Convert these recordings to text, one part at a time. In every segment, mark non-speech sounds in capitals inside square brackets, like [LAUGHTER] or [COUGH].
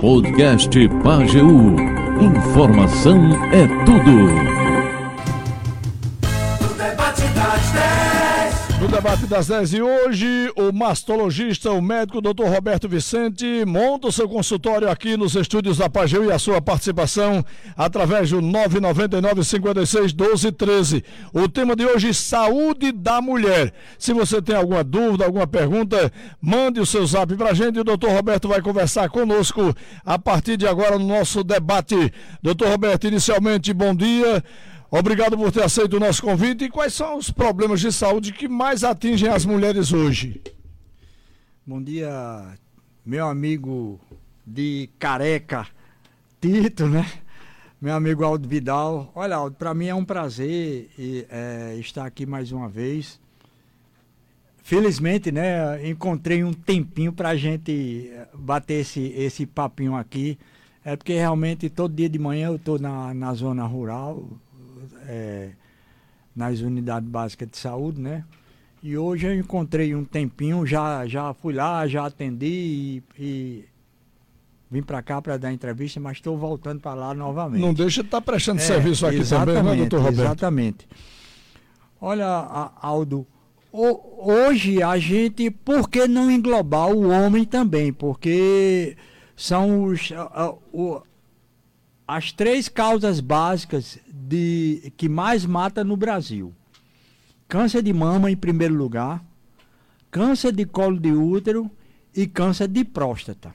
Podcast Pageu. Informação é tudo. Debate das 10 de hoje, o mastologista, o médico Dr. Roberto Vicente, monta o seu consultório aqui nos estúdios da Pageu e a sua participação através do 999 56 12 13. O tema de hoje, saúde da mulher. Se você tem alguma dúvida, alguma pergunta, mande o seu zap pra gente e o Dr. Roberto vai conversar conosco a partir de agora no nosso debate. Dr. Roberto, inicialmente, bom dia. Obrigado por ter aceito o nosso convite. E quais são os problemas de saúde que mais atingem as mulheres hoje? Bom dia, meu amigo de careca, Tito, né? Meu amigo Aldo Vidal. Olha, Aldo, para mim é um prazer é, estar aqui mais uma vez. Felizmente, né, encontrei um tempinho para a gente bater esse, esse papinho aqui. É porque realmente todo dia de manhã eu estou na, na zona rural, é, nas unidades básicas de saúde, né? E hoje eu encontrei um tempinho, já, já fui lá, já atendi e, e vim para cá para dar entrevista, mas estou voltando para lá novamente. Não deixa de estar tá prestando é, serviço aqui também, né, doutor Roberto? Exatamente. Olha, Aldo, hoje a gente, por que não englobar o homem também? Porque são os, as três causas básicas de que mais mata no Brasil. Câncer de mama em primeiro lugar, câncer de colo de útero e câncer de próstata.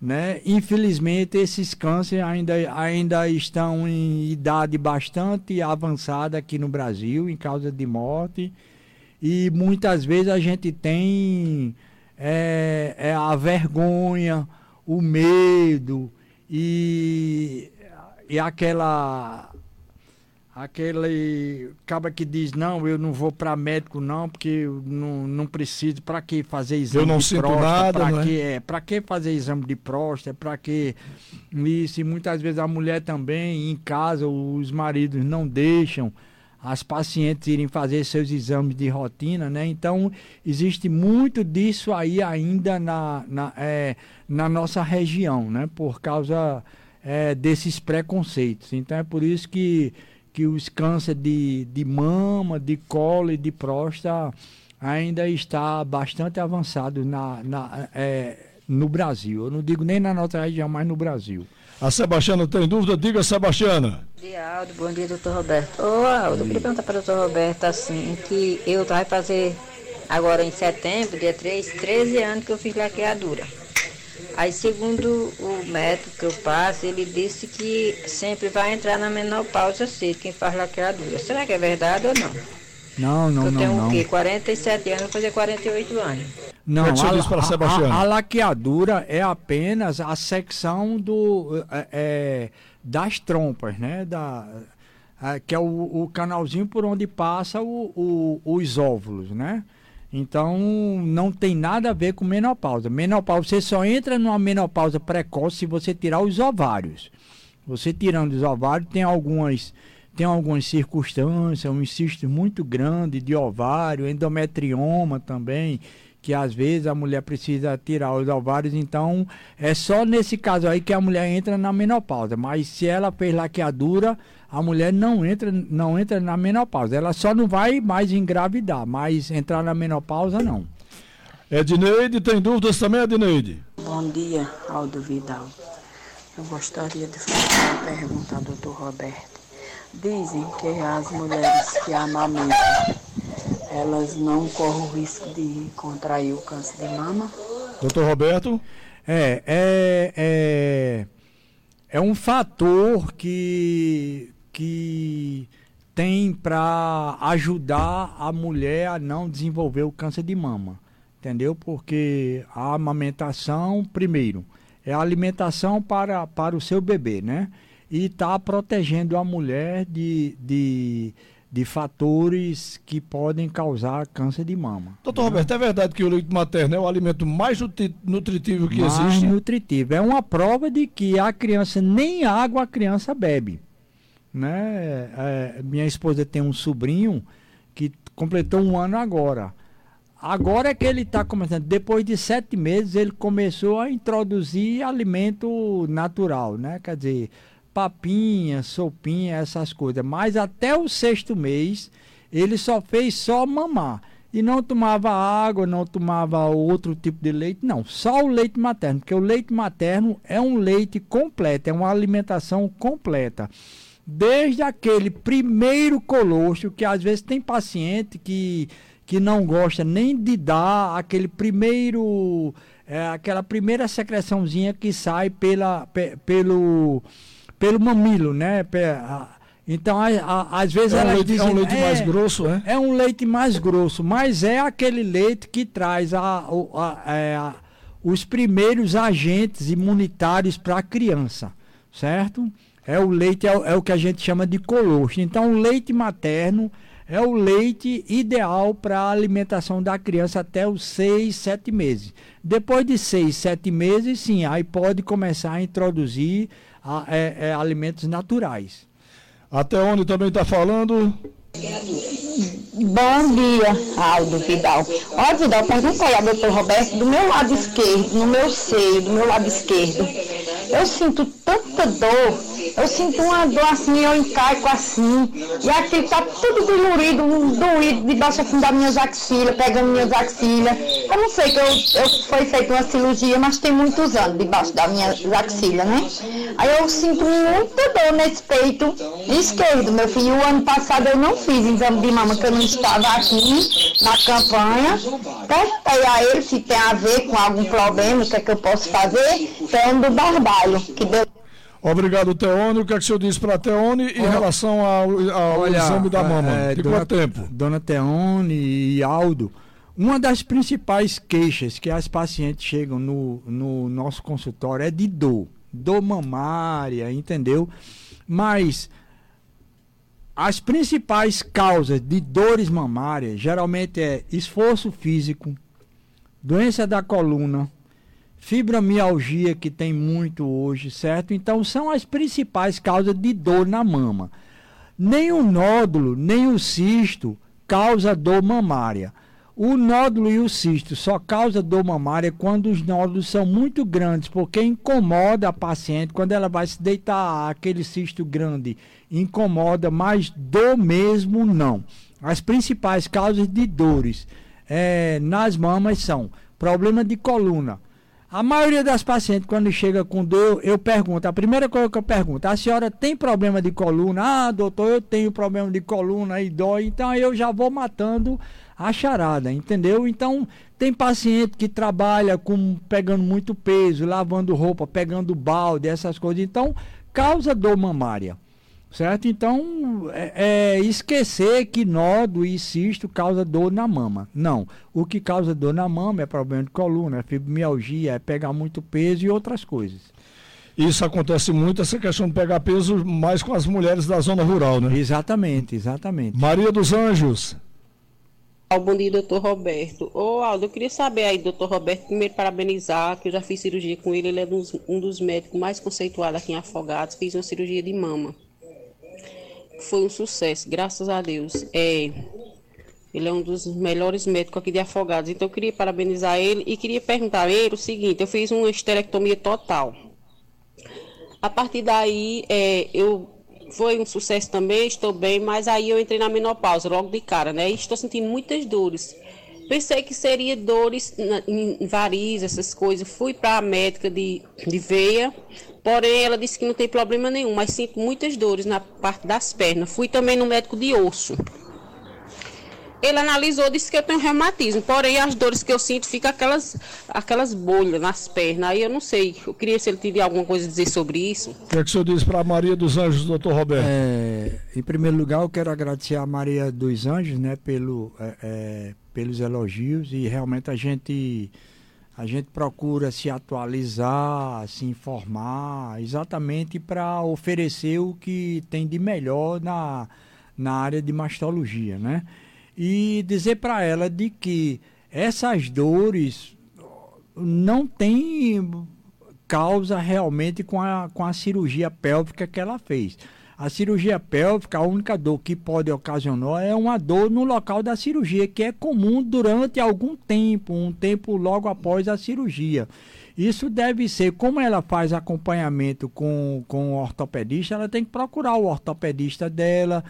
Né? Infelizmente, esses cânceres ainda, ainda estão em idade bastante avançada aqui no Brasil, em causa de morte. E muitas vezes a gente tem é, é a vergonha, o medo, e, e aquela aquele acaba que diz não eu não vou para médico não porque eu não, não preciso para que fazer exame eu não de sinto próstata? para que é, para que fazer exame de próstata? Para que isso? E muitas vezes a mulher também em casa os maridos não deixam as pacientes irem fazer seus exames de rotina, né? Então, existe muito disso aí ainda na, na, é, na nossa região, né? Por causa é, desses preconceitos. Então, é por isso que, que os cânceres de, de mama, de colo e de próstata ainda está bastante avançado na, na, é, no Brasil. Eu não digo nem na nossa região, mas no Brasil. A Sebastiana tem dúvida? Diga, Sebastiana. Bom dia, Aldo. Bom dia, doutor Roberto. Ô, Aldo, eu queria perguntar para o doutor Roberto, assim, que eu vai fazer agora em setembro, dia 3, 13 anos que eu fiz laqueadura. Aí, segundo o médico que eu passo, ele disse que sempre vai entrar na menopausa cedo quem faz laqueadura. Será que é verdade ou não? Não, não, eu não. Eu tenho não. o quê? 47 anos, vou fazer 48 anos. Não, a, a, a, a, laqueadura é apenas a secção do, é, é, das trompas, né? Da, é, que é o, o, canalzinho por onde passa o, o, os óvulos, né? Então não tem nada a ver com menopausa. Menopausa, você só entra numa menopausa precoce se você tirar os ovários. Você tirando os ovários, tem algumas tem algumas circunstâncias, um cisto muito grande de ovário, endometrioma também, que às vezes a mulher precisa tirar os ovários, então é só nesse caso aí que a mulher entra na menopausa. Mas se ela fez laqueadura, a mulher não entra, não entra na menopausa. Ela só não vai mais engravidar, mas entrar na menopausa não. Edneide, tem dúvidas também, Edneide? Bom dia, Aldo Vidal. Eu gostaria de fazer uma pergunta ao doutor Roberto. Dizem que as mulheres que amamentam, elas não correm o risco de contrair o câncer de mama? Doutor Roberto? É, é, é, é um fator que, que tem para ajudar a mulher a não desenvolver o câncer de mama. Entendeu? Porque a amamentação, primeiro, é a alimentação para, para o seu bebê, né? e está protegendo a mulher de, de, de fatores que podem causar câncer de mama. Doutor né? Roberto, é verdade que o leite materno é o alimento mais nutritivo que mais existe? Mais nutritivo. É uma prova de que a criança, nem água a criança bebe. Né? É, minha esposa tem um sobrinho que completou um ano agora. agora é que ele está começando. Depois de sete meses, ele começou a introduzir alimento natural, né? Quer dizer, papinha, sopinha, essas coisas. Mas até o sexto mês, ele só fez só mamar. E não tomava água, não tomava outro tipo de leite, não, só o leite materno, porque o leite materno é um leite completo, é uma alimentação completa. Desde aquele primeiro colostro, que às vezes tem paciente que, que não gosta nem de dar aquele primeiro, é, aquela primeira secreçãozinha que sai pela, pe, pelo, pelo mamilo, né? Então, a, a, às vezes é um leite, dizem, é um leite é, mais grosso, é? É um leite mais grosso, mas é aquele leite que traz a, a, é, a os primeiros agentes imunitários para a criança, certo? É o leite, é, é, o que a gente chama de colostro. Então, o leite materno é o leite ideal para a alimentação da criança até os 6, 7 meses. Depois de 6, 7 meses, sim, aí pode começar a introduzir a, é, é alimentos naturais. Até onde também está falando? Bom dia, Aldo Vidal. Olha, Vidal, pergunta aí ao doutor Roberto, do meu lado esquerdo, no meu seio, do meu lado esquerdo, eu sinto tanta dor eu sinto uma dor assim, eu encaico assim, e aqui tá tudo dolorido, doído debaixo assim das minhas axilas, pegando minhas axilas. Eu não sei que eu, eu foi feita uma cirurgia, mas tem muitos anos debaixo das minhas axilas, né? Aí eu sinto muita dor nesse peito esquerdo, meu filho. O ano passado eu não fiz exame de mama, que eu não estava aqui na campanha. Perguntei a ele se tem a ver com algum problema, o que é que eu posso fazer. Então, do barbalho, que deu Obrigado, Teone. O que, é que o senhor diz para a Teone em relação ao, ao Olha, exame da mama? É, de dona, quanto tempo? Dona Teone e Aldo, uma das principais queixas que as pacientes chegam no, no nosso consultório é de dor, dor mamária, entendeu? Mas as principais causas de dores mamárias geralmente é esforço físico, doença da coluna, fibromialgia que tem muito hoje, certo? Então são as principais causas de dor na mama. Nem o nódulo, nem o cisto causa dor mamária. O nódulo e o cisto só causa dor mamária quando os nódulos são muito grandes, porque incomoda a paciente quando ela vai se deitar, aquele cisto grande incomoda, mas dor mesmo não. As principais causas de dores é, nas mamas são problema de coluna, a maioria das pacientes, quando chega com dor, eu pergunto, a primeira coisa que eu pergunto, a senhora tem problema de coluna? Ah, doutor, eu tenho problema de coluna e dói, então eu já vou matando a charada, entendeu? Então, tem paciente que trabalha com pegando muito peso, lavando roupa, pegando balde, essas coisas, então causa dor mamária. Certo? Então, é, é, esquecer que nódulo e cisto causa dor na mama. Não. O que causa dor na mama é problema de coluna, é fibromialgia, é pegar muito peso e outras coisas. Isso acontece muito, essa questão de pegar peso, mais com as mulheres da zona rural, né? Exatamente, exatamente. Maria dos Anjos. Bom dia, doutor Roberto. Ô, Aldo, eu queria saber aí, doutor Roberto, primeiro parabenizar, que eu já fiz cirurgia com ele, ele é um dos médicos mais conceituados aqui em Afogados, fiz uma cirurgia de mama foi um sucesso, graças a Deus. É, ele é um dos melhores médicos aqui de Afogados. Então eu queria parabenizar ele e queria perguntar a ele o seguinte: eu fiz uma esterectomia total. A partir daí, é, eu foi um sucesso também, estou bem, mas aí eu entrei na menopausa logo de cara, né? E estou sentindo muitas dores. Pensei que seria dores em varizes, essas coisas. Fui para a médica de, de veia, Porém, ela disse que não tem problema nenhum, mas sinto muitas dores na parte das pernas. Fui também no médico de osso. Ele analisou, disse que eu tenho reumatismo, porém as dores que eu sinto ficam aquelas, aquelas bolhas nas pernas. Aí eu não sei, eu queria se ele teria alguma coisa a dizer sobre isso. O que, é que o senhor diz para a Maria dos Anjos, doutor Roberto? É, em primeiro lugar, eu quero agradecer a Maria dos Anjos né, pelo, é, é, pelos elogios e realmente a gente a gente procura se atualizar, se informar, exatamente para oferecer o que tem de melhor na, na área de mastologia, né? E dizer para ela de que essas dores não tem causa realmente com a, com a cirurgia pélvica que ela fez. A cirurgia pélvica, a única dor que pode ocasionar é uma dor no local da cirurgia, que é comum durante algum tempo, um tempo logo após a cirurgia. Isso deve ser, como ela faz acompanhamento com, com o ortopedista, ela tem que procurar o ortopedista dela.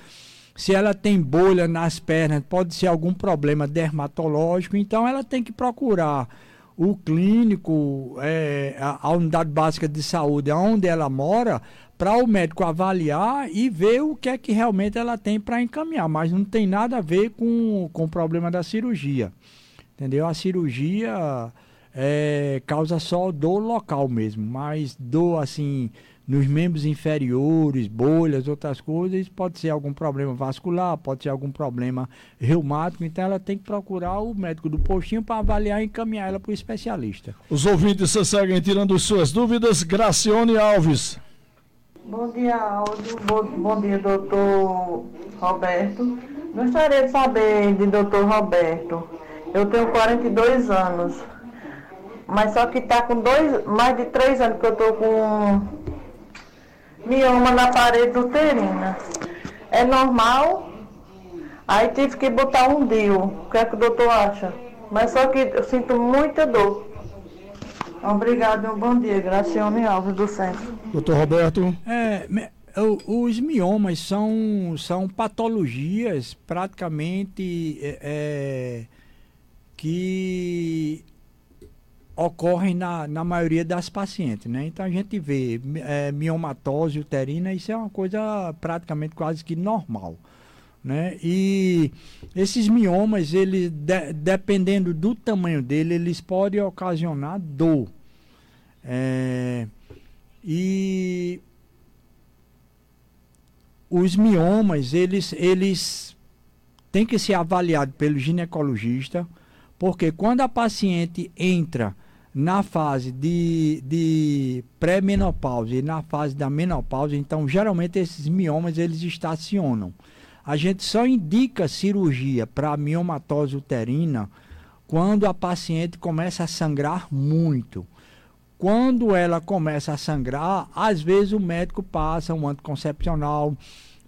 Se ela tem bolha nas pernas, pode ser algum problema dermatológico, então ela tem que procurar o clínico, é, a, a, unidade básica de saúde, onde ela mora, para o médico avaliar e ver o que é que realmente ela tem para encaminhar. Mas não tem nada a ver com, com o problema da cirurgia. Entendeu? A cirurgia é, causa só dor local mesmo, mas dor assim nos membros inferiores, bolhas, outras coisas, pode ser algum problema vascular, pode ser algum problema reumático, então ela tem que procurar o médico do postinho para avaliar e encaminhar ela para o especialista. Os ouvintes seguem tirando suas dúvidas. Gracione Alves. Bom dia, Aldo. Bom, bom dia, doutor Roberto. Gostaria de saber de doutor Roberto. Eu tenho 42 anos, mas só que está com dois, mais de três anos que eu estou com mioma na parede uterina. É normal? Aí tive que botar um DIU. O que é que o doutor acha? Mas só que eu sinto muita dor. Obrigado e um bom dia. Graciane Alves, do centro. Doutor Roberto. É, os miomas são, são patologias praticamente é, é, que ocorrem na, na maioria das pacientes, né? Então a gente vê é, miomatose uterina, isso é uma coisa praticamente quase que normal, né? E esses miomas, eles, de, dependendo do tamanho dele, eles podem ocasionar dor. É, e os miomas, eles, eles têm que ser avaliados pelo ginecologista, porque quando a paciente entra na fase de, de pré-menopausa e na fase da menopausa, então geralmente esses miomas eles estacionam. A gente só indica cirurgia para miomatose uterina quando a paciente começa a sangrar muito. Quando ela começa a sangrar, às vezes o médico passa um anticoncepcional,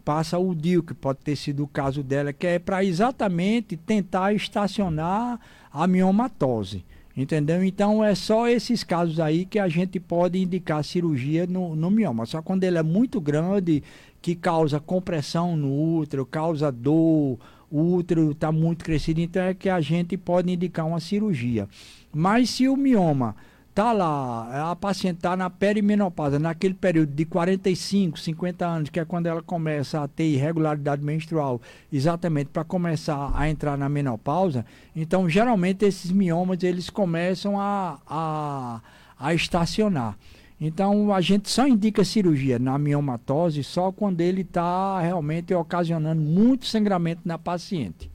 passa o DIU, que pode ter sido o caso dela, que é para exatamente tentar estacionar a miomatose. Entendeu? Então é só esses casos aí que a gente pode indicar cirurgia no, no mioma. Só quando ele é muito grande, que causa compressão no útero, causa dor, o útero está muito crescido, então é que a gente pode indicar uma cirurgia. Mas se o mioma tá lá, a paciente está na perimenopausa, naquele período de 45, 50 anos, que é quando ela começa a ter irregularidade menstrual, exatamente para começar a entrar na menopausa, então geralmente esses miomas eles começam a, a, a estacionar. Então a gente só indica cirurgia na miomatose só quando ele está realmente ocasionando muito sangramento na paciente.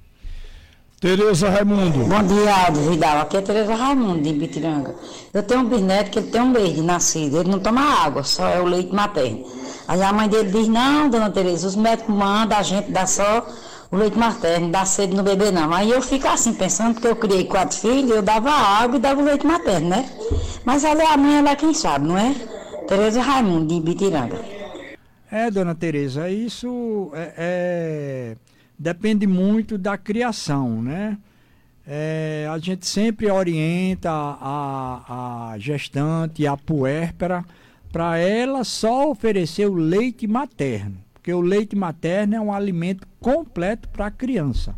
Tereza Raimundo. Bom dia, Aldo Vidal. Aqui é Tereza Raimundo, de Bitiranga. Eu tenho um bisneto que ele tem um leite nascido. Ele não toma água, só é o leite materno. Aí a mãe dele diz, não, dona Tereza, os médicos mandam a gente dar só o leite materno, dá sede no bebê não. Aí eu fico assim, pensando que eu criei quatro filhos, eu dava água e dava o leite materno, né? Mas ela é a mãe, ela é quem sabe, não é? Tereza Raimundo, de Bitiranga. É, dona Tereza, isso é... é depende muito da criação, né? É, a gente sempre orienta a, a gestante, a puérpera, para ela só oferecer o leite materno, porque o leite materno é um alimento completo para a criança.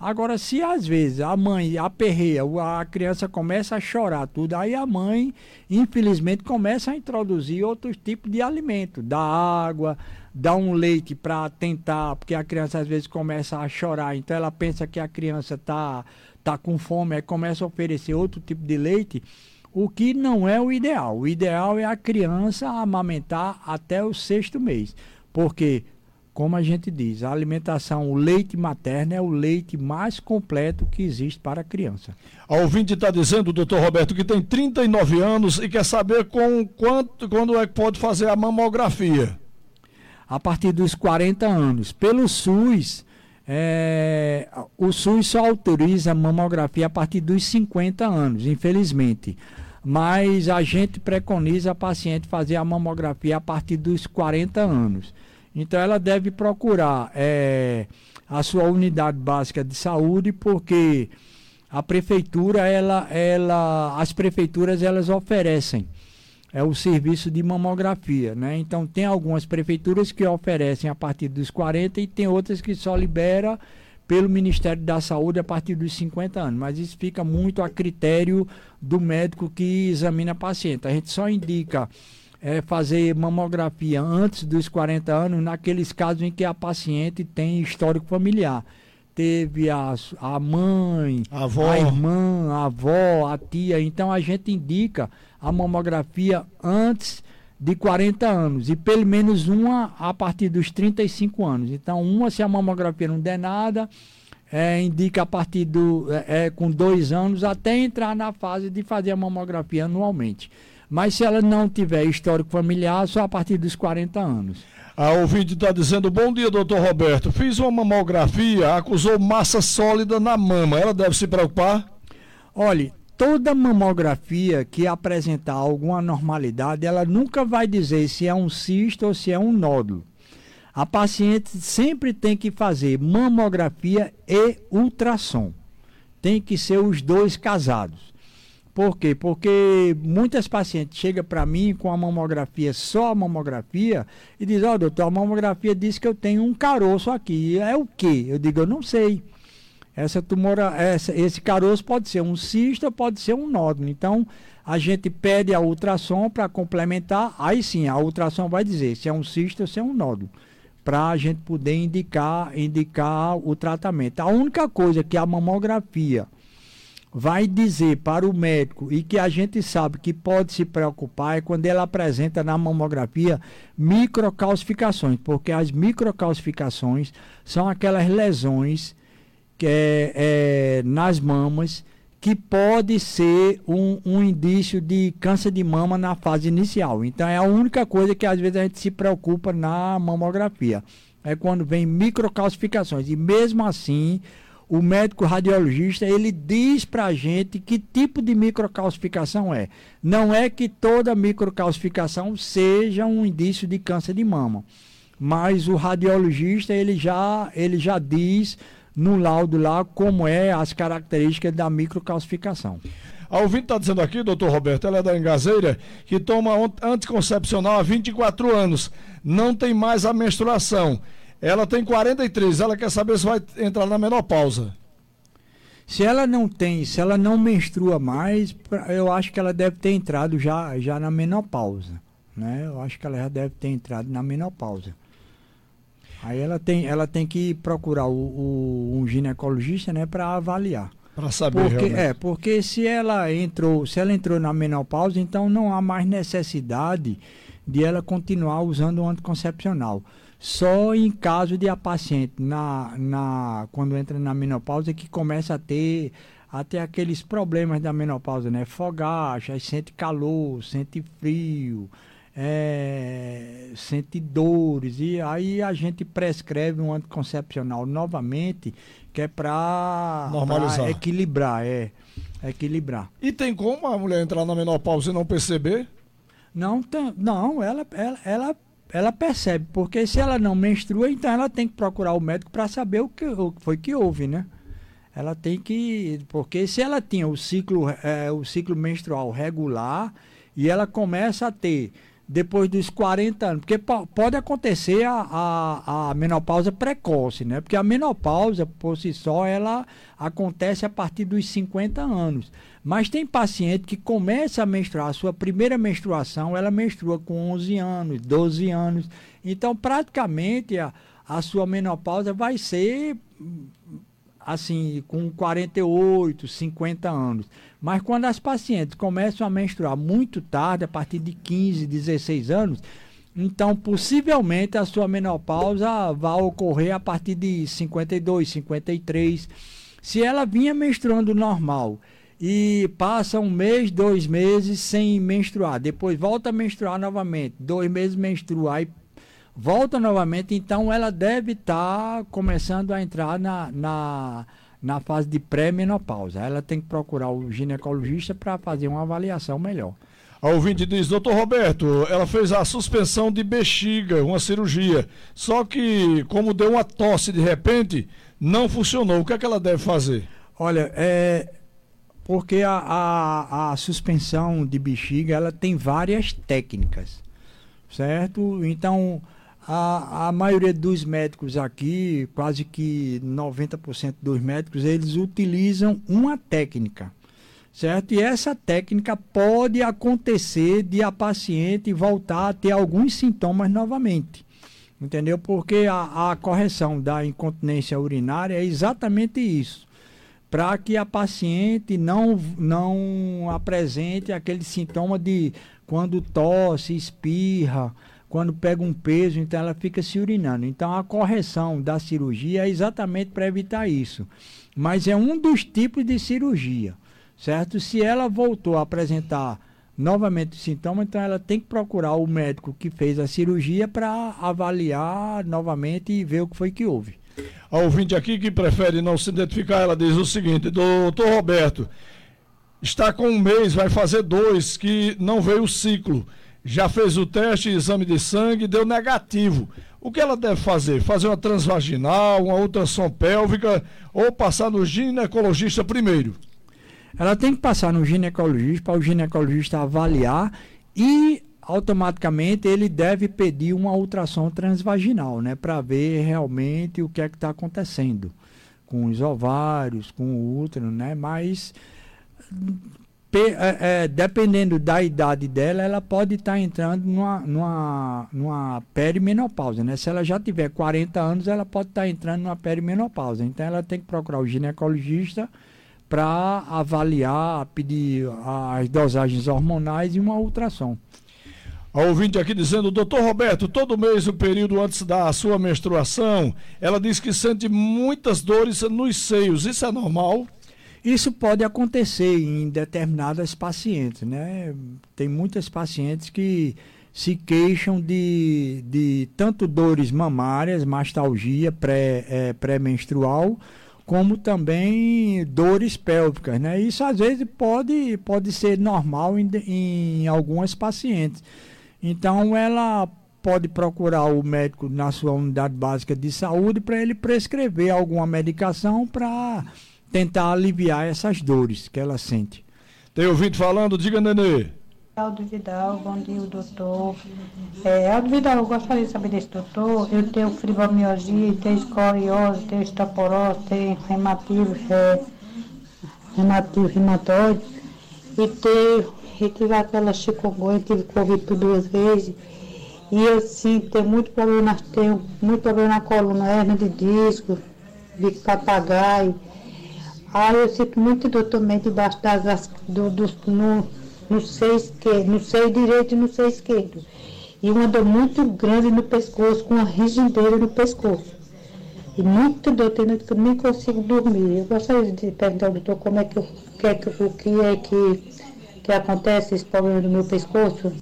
Agora, se às vezes a mãe aperreia, a criança começa a chorar tudo, aí a mãe, infelizmente, começa a introduzir outros tipos de alimento, da água, dá um leite para tentar, porque a criança às vezes começa a chorar, então ela pensa que a criança está tá com fome, aí começa a oferecer outro tipo de leite, o que não é o ideal. O ideal é a criança amamentar até o sexto mês, porque como a gente diz, a alimentação, o leite materno é o leite mais completo que existe para a criança. A ouvinte está dizendo, doutor Roberto, que tem 39 anos e quer saber com quanto, quando é que pode fazer a mamografia a partir dos 40 anos. Pelo SUS, é, o SUS só autoriza a mamografia a partir dos 50 anos, infelizmente. Mas a gente preconiza a paciente fazer a mamografia a partir dos 40 anos. Então ela deve procurar é, a sua unidade básica de saúde, porque a prefeitura, ela, ela, as prefeituras elas oferecem é o serviço de mamografia, né? Então tem algumas prefeituras que oferecem a partir dos 40 e tem outras que só libera pelo Ministério da Saúde a partir dos 50 anos, mas isso fica muito a critério do médico que examina a paciente. A gente só indica é, fazer mamografia antes dos 40 anos naqueles casos em que a paciente tem histórico familiar. Teve a, a mãe, a, avó. a irmã, a avó, a tia. Então a gente indica a mamografia antes de 40 anos e pelo menos uma a partir dos 35 anos. Então, uma se a mamografia não der nada, é, indica a partir do é, é, com dois anos até entrar na fase de fazer a mamografia anualmente. Mas se ela não tiver histórico familiar, só a partir dos 40 anos. A ouvinte está dizendo: Bom dia, doutor Roberto. Fiz uma mamografia, acusou massa sólida na mama. Ela deve se preocupar? Olhe, toda mamografia que apresentar alguma anormalidade, ela nunca vai dizer se é um cisto ou se é um nódulo. A paciente sempre tem que fazer mamografia e ultrassom. Tem que ser os dois casados. Por quê? Porque muitas pacientes chegam para mim com a mamografia, só a mamografia, e dizem, ó oh, doutor, a mamografia diz que eu tenho um caroço aqui. É o quê? Eu digo, eu não sei. Essa tumora, essa, esse caroço pode ser um cisto pode ser um nódulo. Então, a gente pede a ultrassom para complementar. Aí sim, a ultrassom vai dizer se é um cisto ou se é um nódulo. Para a gente poder indicar, indicar o tratamento. A única coisa que a mamografia vai dizer para o médico e que a gente sabe que pode se preocupar é quando ela apresenta na mamografia microcalcificações, porque as microcalcificações são aquelas lesões que é, é, nas mamas, que pode ser um, um, indício de câncer de mama na fase inicial. Então é a única coisa que às vezes a gente se preocupa na mamografia. É quando vem microcalcificações. E mesmo assim, o médico radiologista ele diz para a gente que tipo de microcalcificação é. Não é que toda microcalcificação seja um indício de câncer de mama, mas o radiologista ele já ele já diz no laudo lá como é as características da microcalcificação. A ouvinte está dizendo aqui, doutor Roberto, ela é da Engazeira, que toma anticoncepcional há 24 anos, não tem mais a menstruação. Ela tem 43, ela quer saber se vai entrar na menopausa. Se ela não tem, se ela não menstrua mais, eu acho que ela deve ter entrado já, já na menopausa. Né? Eu acho que ela já deve ter entrado na menopausa. Aí ela tem, ela tem que procurar o, o um ginecologista, né, para avaliar. Para saber porque, realmente. É, porque se ela entrou, se ela entrou na menopausa, então não há mais necessidade de ela continuar usando o anticoncepcional. Só em caso de a paciente na, na quando entra na menopausa que começa a ter até aqueles problemas da menopausa, né? Fogacha, sente calor, sente frio, é, sente dores, e aí a gente prescreve um anticoncepcional novamente, que é para equilibrar, é, equilibrar. E tem como a mulher entrar na menopausa e não perceber? Não, tem, não ela, ela, ela, ela percebe, porque se ela não menstrua, então ela tem que procurar o médico para saber o que, o que foi que houve, né? Ela tem que. Porque se ela tinha o ciclo, é, o ciclo menstrual regular e ela começa a ter depois dos 40 anos, porque pode acontecer a, a, a, menopausa precoce, né? Porque a menopausa, por si só, ela acontece a partir dos 50 anos. Mas tem paciente que começa a menstruar, a sua primeira menstruação, ela menstrua com 11 anos, 12 anos. Então, praticamente, a, a sua menopausa vai ser assim, com 48, 50 anos. Mas quando as pacientes começam a menstruar muito tarde, a partir de 15, 16 anos, então possivelmente a sua menopausa vai ocorrer a partir de 52, 53. Se ela vinha menstruando normal e passa um mês, dois meses sem menstruar, depois volta a menstruar novamente, dois meses menstruar e volta novamente, então ela deve estar tá começando a entrar na, na, na fase de pré-menopausa. Ela tem que procurar o ginecologista para fazer uma avaliação melhor. A ouvinte diz, doutor Roberto, ela fez a suspensão de bexiga, uma cirurgia. Só que, como deu uma tosse de repente, não funcionou. O que é que ela deve fazer? Olha, é. Porque a, a, a suspensão de bexiga ela tem várias técnicas, certo? Então, a, a maioria dos médicos aqui, quase que 90% dos médicos, eles utilizam uma técnica certo? E essa técnica pode acontecer de a paciente voltar a ter alguns sintomas novamente, entendeu? Porque a, a correção da incontinência urinária é exatamente isso, para que a paciente não, não apresente aquele sintoma de quando tosse, espirra, quando pega um peso, então ela fica se urinando. Então a correção da cirurgia é exatamente para evitar isso. Mas é um dos tipos de cirurgia certo? Se ela voltou a apresentar novamente sintomas, então ela tem que procurar o médico que fez a cirurgia para avaliar novamente e ver o que foi que houve. A ouvinte aqui que prefere não se identificar, ela diz o seguinte, doutor Roberto, está com um mês, vai fazer dois, que não veio o ciclo. Já fez o teste, exame de sangue, deu negativo. O que ela deve fazer? Fazer uma transvaginal, uma ultrassom pélvica ou passar no ginecologista primeiro? ela tem que passar no ginecologista para o ginecologista avaliar e automaticamente ele deve pedir uma ultrassom transvaginal, né, para ver realmente o que é que está acontecendo com os ovários, com o útero, né, mas é, é, dependendo da idade dela, ela pode estar tá entrando numa, numa, numa perimenopausa, né? Se ela já tiver 40 anos, ela pode estar tá entrando numa perimenopausa. Então, ela tem que procurar o ginecologista para avaliar, pedir as dosagens hormonais e uma ultrassom. A ouvinte aqui dizendo, doutor Roberto, todo mês, o período antes da sua menstruação, ela diz que sente muitas dores nos seios. Isso é normal? Isso pode acontecer em determinadas pacientes, né? Tem muitas pacientes que se queixam de, de tanto dores mamárias, mastalgia pré, é, pré-menstrual, como também dores pélvicas, né? Isso às vezes pode, pode ser normal em, em algumas pacientes. Então ela pode procurar o médico na sua unidade básica de saúde para ele prescrever alguma medicação para tentar aliviar essas dores que ela sente. Tem ouvido falando? Diga, Nenê. Aldo Vidal, bom dia, doutor. É, Aldo Vidal, eu gostaria de saber desse doutor. Eu tenho fibromialgia, tenho escoliose, tenho osteoporose, tenho reumatismo, é, reumatismo, reumatóide. E tenho, e tive aquela chikungunya, tive Covid por duas vezes. E eu sim tenho muito problema, tenho muito problema na coluna, hernia de disco, de papagaio. Aí eu sinto muito dor também debaixo das, do, do, no, no seio esquerdo, no seio direito e no seio esquerdo. E uma dor muito grande no pescoço, com uma rigideira no pescoço. E muito dor, tem que eu nem consigo dormir. Eu gostaria de perguntar ao doutor como é que, que, é que, o que é que, que acontece esse problema do meu pescoço.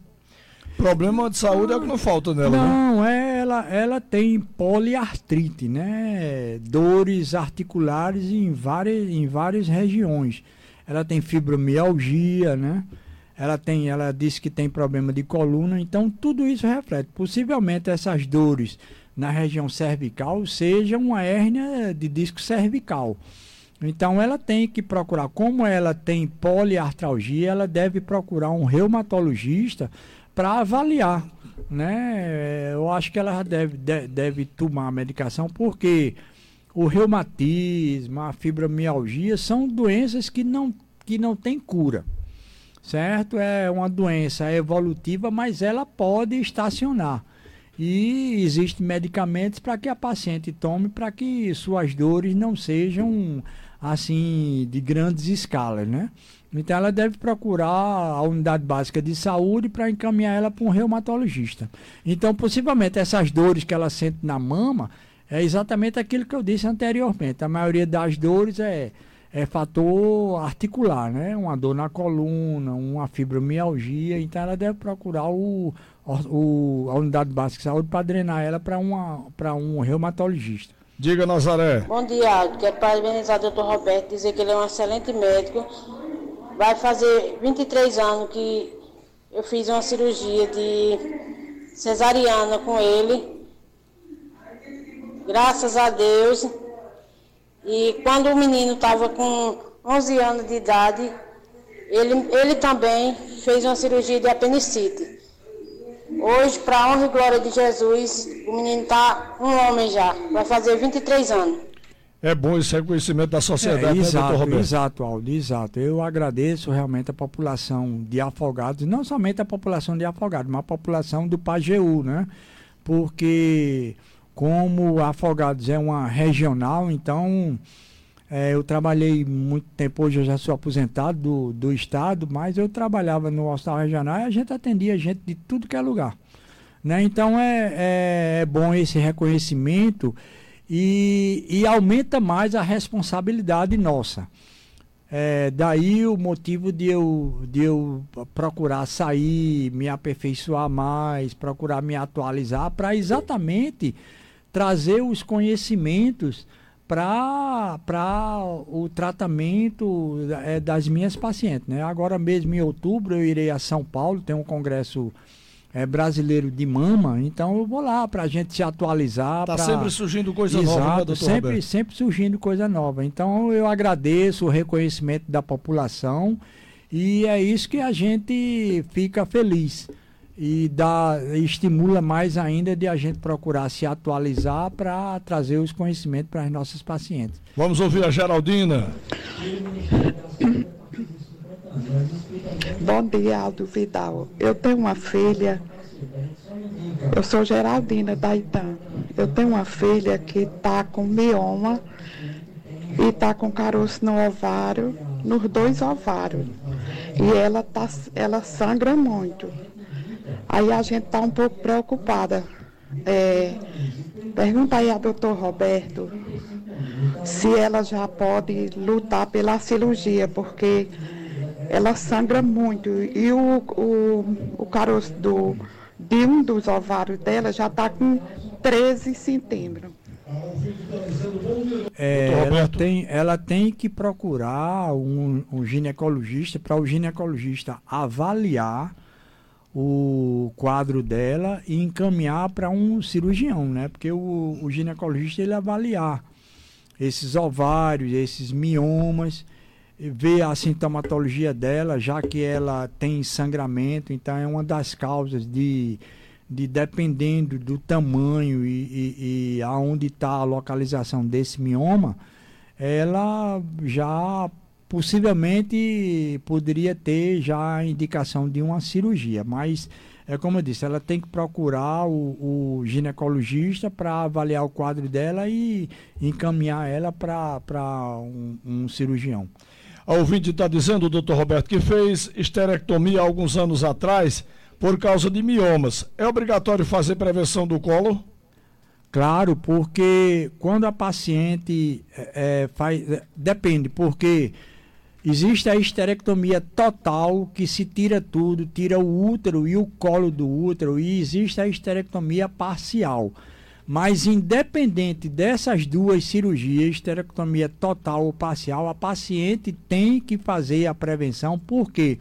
Problema de saúde é o que não falta nela, né? Não, né? ela, ela tem poliartrite, né? Dores articulares em várias, em várias regiões. Ela tem fibromialgia, né? ela tem, ela disse que tem problema de coluna, então tudo isso reflete. Possivelmente essas dores na região cervical sejam uma hérnia de disco cervical. Então ela tem que procurar, como ela tem poliartralgia, ela deve procurar um reumatologista para avaliar, né? Eu acho que ela deve, deve, deve tomar a medicação porque o reumatismo, a fibromialgia são doenças que não, que não têm cura certo? É uma doença evolutiva, mas ela pode estacionar. E existem medicamentos para que a paciente tome para que suas dores não sejam assim de grandes escalas, né? Então ela deve procurar a unidade básica de saúde para encaminhar ela para um reumatologista. Então, possivelmente essas dores que ela sente na mama é exatamente aquilo que eu disse anteriormente. A maioria das dores é é fator articular, né? Uma dor na coluna, uma fibromialgia, então ela deve procurar o, o, a unidade básica de saúde para drenar ela para um reumatologista. Diga, Nazaré. Bom dia, Aldo. Quero parabenizar o doutor Roberto, dizer que ele é um excelente médico. Vai fazer 23 anos que eu fiz uma cirurgia de cesariana com ele. Graças a Deus. E quando o menino estava com 11 anos de idade, ele, ele também fez uma cirurgia de apendicite. Hoje, para honra e glória de Jesus, o menino está um homem já, vai fazer 23 anos. É bom esse reconhecimento da sociedade, é, exato, né, doutor Roberto? Exato, Aldo, exato. Eu agradeço realmente a população de Afogados, não somente a população de Afogados, mas a população do Pajeú, né? Porque como Afogados é uma regional, então é, eu trabalhei muito tempo, hoje eu já sou aposentado do, do estado, mas eu trabalhava no hospital regional e a gente atendia gente de tudo que é lugar. Né? Então é, é, é bom esse reconhecimento e, e aumenta mais a responsabilidade nossa. É, daí o motivo de eu, de eu procurar sair, me aperfeiçoar mais, procurar me atualizar, para exatamente trazer os conhecimentos para o tratamento é, das minhas pacientes. Né? Agora mesmo em outubro eu irei a São Paulo, tem um congresso é, brasileiro de mama, então eu vou lá para a gente se atualizar. Está pra... sempre surgindo coisa Exato, nova, né, doutor sempre, Roberto? sempre surgindo coisa nova. Então eu agradeço o reconhecimento da população e é isso que a gente fica feliz e dá, estimula mais ainda de a gente procurar se atualizar para trazer os conhecimentos para as nossas pacientes. Vamos ouvir a Geraldina. [COUGHS] Bom dia, Aldo Vidal. Eu tenho uma filha, eu sou Geraldina da Itã. Eu tenho uma filha que está com mioma e está com caroço no ovário, nos dois ovários. E ela, tá, ela sangra muito. Aí a gente está um pouco preocupada. É, pergunta aí a doutor Roberto se ela já pode lutar pela cirurgia, porque ela sangra muito. E o, o, o caroço do, de um dos ovários dela já está com 13 centímetros. É, ela, tem, ela tem que procurar um, um ginecologista para o ginecologista avaliar o quadro dela e encaminhar para um cirurgião, né? Porque o, o ginecologista ele avaliar esses ovários, esses miomas ver a sintomatologia dela, já que ela tem sangramento, então é uma das causas de, de dependendo do tamanho e, e, e aonde está a localização desse mioma, ela já possivelmente poderia ter já a indicação de uma cirurgia, mas é como eu disse, ela tem que procurar o, o ginecologista para avaliar o quadro dela e encaminhar ela para um, um cirurgião. A ouvinte está dizendo, doutor Roberto, que fez esterectomia alguns anos atrás por causa de miomas. É obrigatório fazer prevenção do colo? Claro, porque quando a paciente é, é faz. É, depende, porque existe a esterectomia total, que se tira tudo, tira o útero e o colo do útero, e existe a esterectomia parcial. Mas independente dessas duas cirurgias, esterectomia total ou parcial, a paciente tem que fazer a prevenção. Por quê?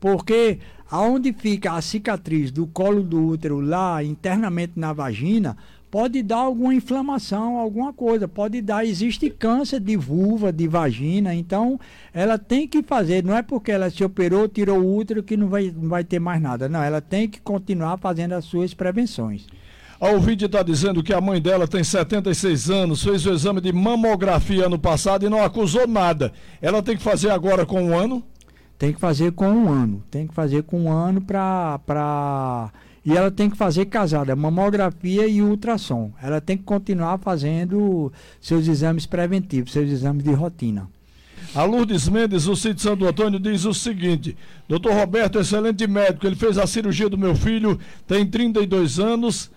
Porque aonde fica a cicatriz do colo do útero lá internamente na vagina, pode dar alguma inflamação, alguma coisa, pode dar, existe câncer de vulva, de vagina, então ela tem que fazer, não é porque ela se operou, tirou o útero que não vai, não vai ter mais nada, não, ela tem que continuar fazendo as suas prevenções. A ouvinte está dizendo que a mãe dela tem 76 anos, fez o exame de mamografia ano passado e não acusou nada. Ela tem que fazer agora com um ano? Tem que fazer com um ano. Tem que fazer com um ano para. Pra... E ela tem que fazer casada, mamografia e ultrassom. Ela tem que continuar fazendo seus exames preventivos, seus exames de rotina. A Lourdes Mendes, o Cid Santo Antônio, diz o seguinte: Doutor Roberto, excelente médico, ele fez a cirurgia do meu filho, tem 32 anos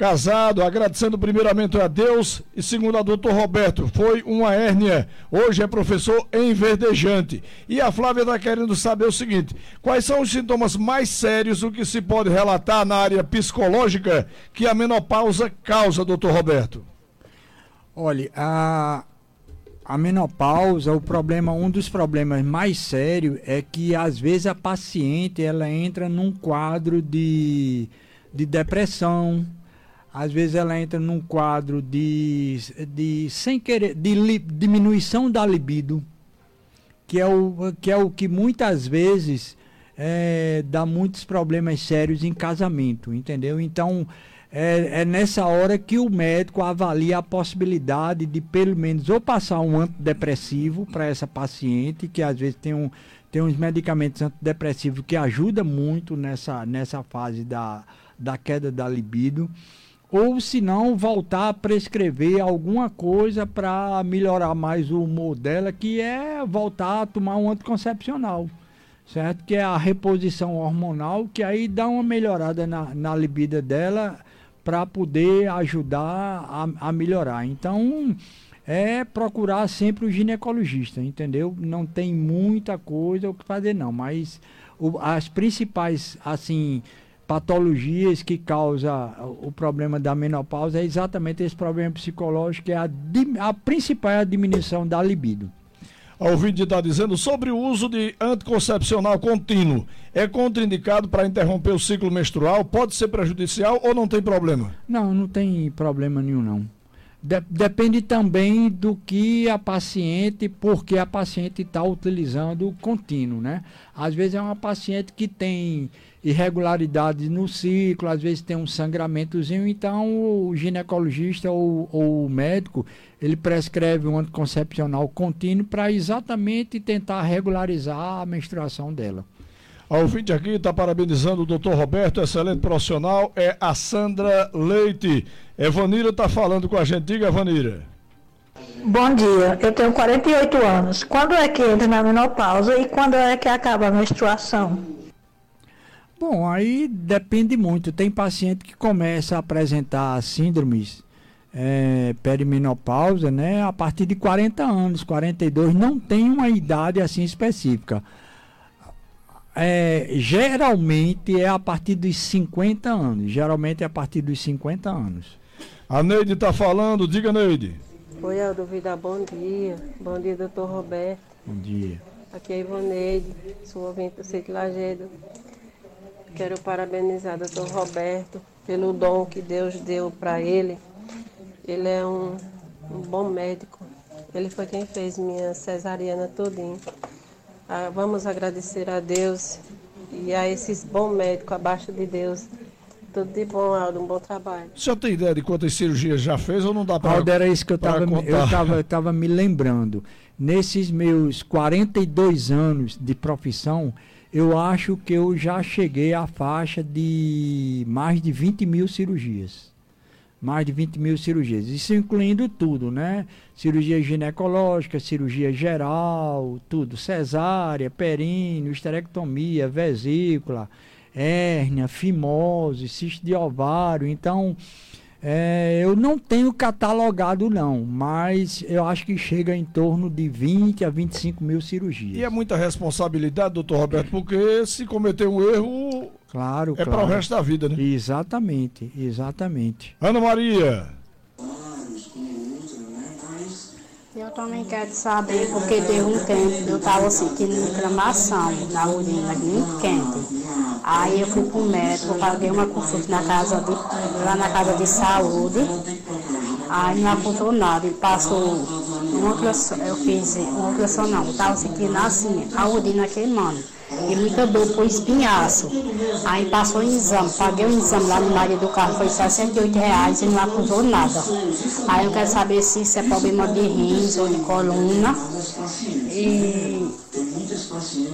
casado, agradecendo primeiramente a Deus e segundo a doutor Roberto, foi uma hérnia, hoje é professor em verdejante. E a Flávia está querendo saber o seguinte, quais são os sintomas mais sérios o que se pode relatar na área psicológica que a menopausa causa, doutor Roberto? Olha, a, a menopausa, o problema, um dos problemas mais sérios é que às vezes a paciente ela entra num quadro de, de depressão, às vezes ela entra num quadro de, de sem querer, de li, diminuição da libido, que é o que, é o que muitas vezes é, dá muitos problemas sérios em casamento, entendeu? Então é, é, nessa hora que o médico avalia a possibilidade de pelo menos ou passar um antidepressivo para essa paciente, que às vezes tem, um, tem uns medicamentos antidepressivos que ajudam muito nessa, nessa fase da, da queda da libido, ou se não voltar a prescrever alguma coisa para melhorar mais o humor dela, que é voltar a tomar um anticoncepcional certo? Que é a reposição hormonal, que aí dá uma melhorada na, na libido dela para poder ajudar a, a melhorar. Então, é procurar sempre o ginecologista, entendeu? Não tem muita coisa o que fazer não, mas o, as principais assim patologias que causa o problema da menopausa é exatamente esse problema psicológico, que é a, a principal é a diminuição da libido. O vídeo está dizendo sobre o uso de anticoncepcional contínuo. É contraindicado para interromper o ciclo menstrual? Pode ser prejudicial ou não tem problema? Não, não tem problema nenhum não. De depende também do que a paciente, porque a paciente está utilizando o contínuo, né? Às vezes é uma paciente que tem irregularidades no ciclo, às vezes tem um sangramentozinho, então o ginecologista ou, ou o médico, ele prescreve um anticoncepcional contínuo para exatamente tentar regularizar a menstruação dela. A ouvinte aqui está parabenizando o doutor Roberto, excelente profissional, é a Sandra Leite. Evanira está falando com a gente. Diga, Evanira. Bom dia, eu tenho 48 anos. Quando é que entra na menopausa e quando é que acaba a menstruação? Bom, aí depende muito. Tem paciente que começa a apresentar síndromes é, perimenopausa, né, a partir de 40 anos, 42, não tem uma idade assim específica. É, geralmente é a partir dos 50 anos. Geralmente é a partir dos 50 anos. A Neide está falando, diga Neide. Oi, Aldo Vida, bom dia. Bom dia, doutor Roberto. Bom dia. Aqui é a Ivoneide, sou ouvinte do Sítio Lagedo. Quero parabenizar o doutor Roberto pelo dom que Deus deu para ele. Ele é um, um, bom médico. Ele foi quem fez minha cesariana todinha. Ah, vamos agradecer a Deus e a esses bons médicos abaixo de Deus. Tudo de bom, Aldo, um bom trabalho. O senhor tem ideia de quantas cirurgias já fez ou não dá para Aldo, era isso que eu estava eu tava, eu tava me lembrando. Nesses meus 42 anos de profissão, eu acho que eu já cheguei à faixa de mais de 20 mil cirurgias. Mais de 20 mil cirurgias. Isso incluindo tudo, né? Cirurgia ginecológica, cirurgia geral, tudo. Cesárea, períneo, esterectomia, vesícula, hérnia, fimose, cisto de ovário. Então, é, eu não tenho catalogado, não, mas eu acho que chega em torno de 20 a 25 mil cirurgias. E é muita responsabilidade, doutor Roberto, porque se cometer um erro. Claro, é claro. para o resto da vida, né? Exatamente, exatamente. Ana Maria. Eu também quero saber, porque teve um tempo eu estava sentindo inflamação na urina, muito quente. Aí eu fui pro médico, paguei uma consulta na casa de, lá na casa de saúde. Aí não apontou nada, ele passou um ultrassom, eu fiz um ultrassom não, estava sentindo assim, a urina queimando. E muita dor por espinhaço. Aí passou o exame, paguei o exame lá no Maria do Carro, foi 68 reais e não acusou nada. Aí eu quero saber se isso é problema de rins ou de coluna. E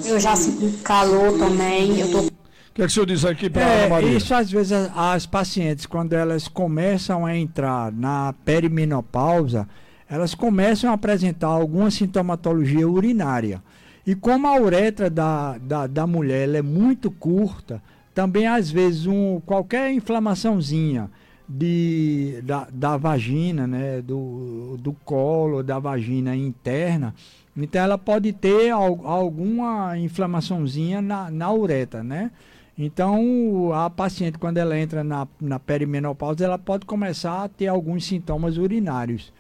eu já sinto calor também, eu tô que, é que o senhor diz aqui para é, Ana Maria? Isso às vezes as, as pacientes, quando elas começam a entrar na perimenopausa, elas começam a apresentar alguma sintomatologia urinária. E como a uretra da, da, da mulher é muito curta, também às vezes um, qualquer inflamaçãozinha de, da, da vagina, né, do, do colo, da vagina interna, então ela pode ter al, alguma inflamaçãozinha na, na uretra, né? Então, a paciente, quando ela entra na, na perimenopausa, ela pode começar a ter alguns sintomas urinários.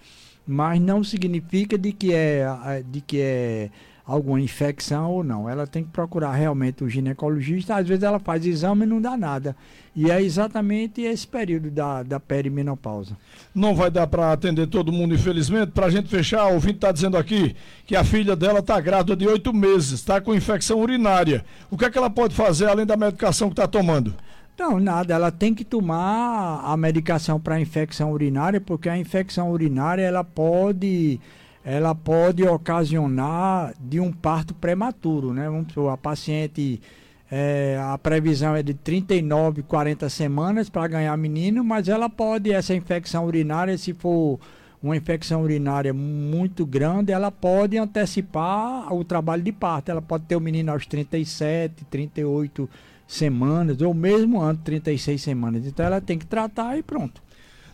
mas não significa de que é, de que é alguma infecção ou não. Ela tem que procurar realmente o ginecologista. Às vezes ela faz exame e não dá nada. E é exatamente esse período da, da perimenopausa. Não vai dar para atender todo mundo, infelizmente. Para a gente fechar, o ouvinte está dizendo aqui que a filha dela está grávida de oito meses, está com infecção urinária. O que é que ela pode fazer além da medicação que está tomando? Não, nada. Ela tem que tomar a medicação para infecção urinária, porque a infecção urinária ela pode ela pode ocasionar de um parto prematuro, né? Vamos supor, a paciente, é, a previsão é de 39, 40 semanas para ganhar menino, mas ela pode, essa infecção urinária, se for uma infecção urinária muito grande, ela pode antecipar o trabalho de parto. Ela pode ter o menino aos 37, 38 semanas, ou mesmo antes de 36 semanas. Então ela tem que tratar e pronto.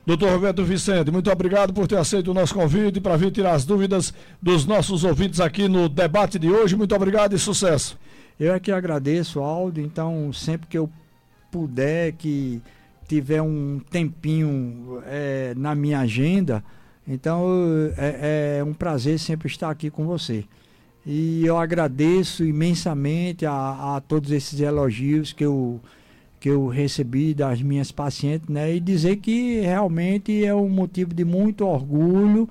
Doutor Roberto Vicente, muito obrigado por ter aceito o nosso convite para vir tirar as dúvidas dos nossos ouvintes aqui no debate de hoje. Muito obrigado e sucesso. Eu é que agradeço, Aldo. Então, sempre que eu puder, que tiver um tempinho é, na minha agenda, então é, é, um prazer sempre estar aqui com você. E eu agradeço imensamente a, a todos esses elogios que eu que eu recebi das minhas pacientes, né? E dizer que realmente é um motivo de muito orgulho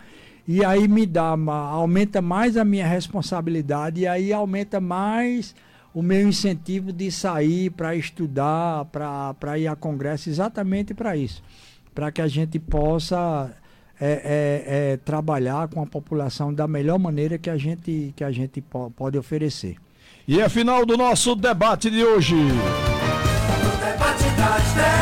e aí me dá, aumenta mais a minha responsabilidade e aí aumenta mais o meu incentivo de sair para estudar, para ir a congresso, exatamente para isso, para que a gente possa é, é, é, trabalhar com a população da melhor maneira que a gente, que a gente pode oferecer. E é final do nosso debate de hoje. Debate das 10.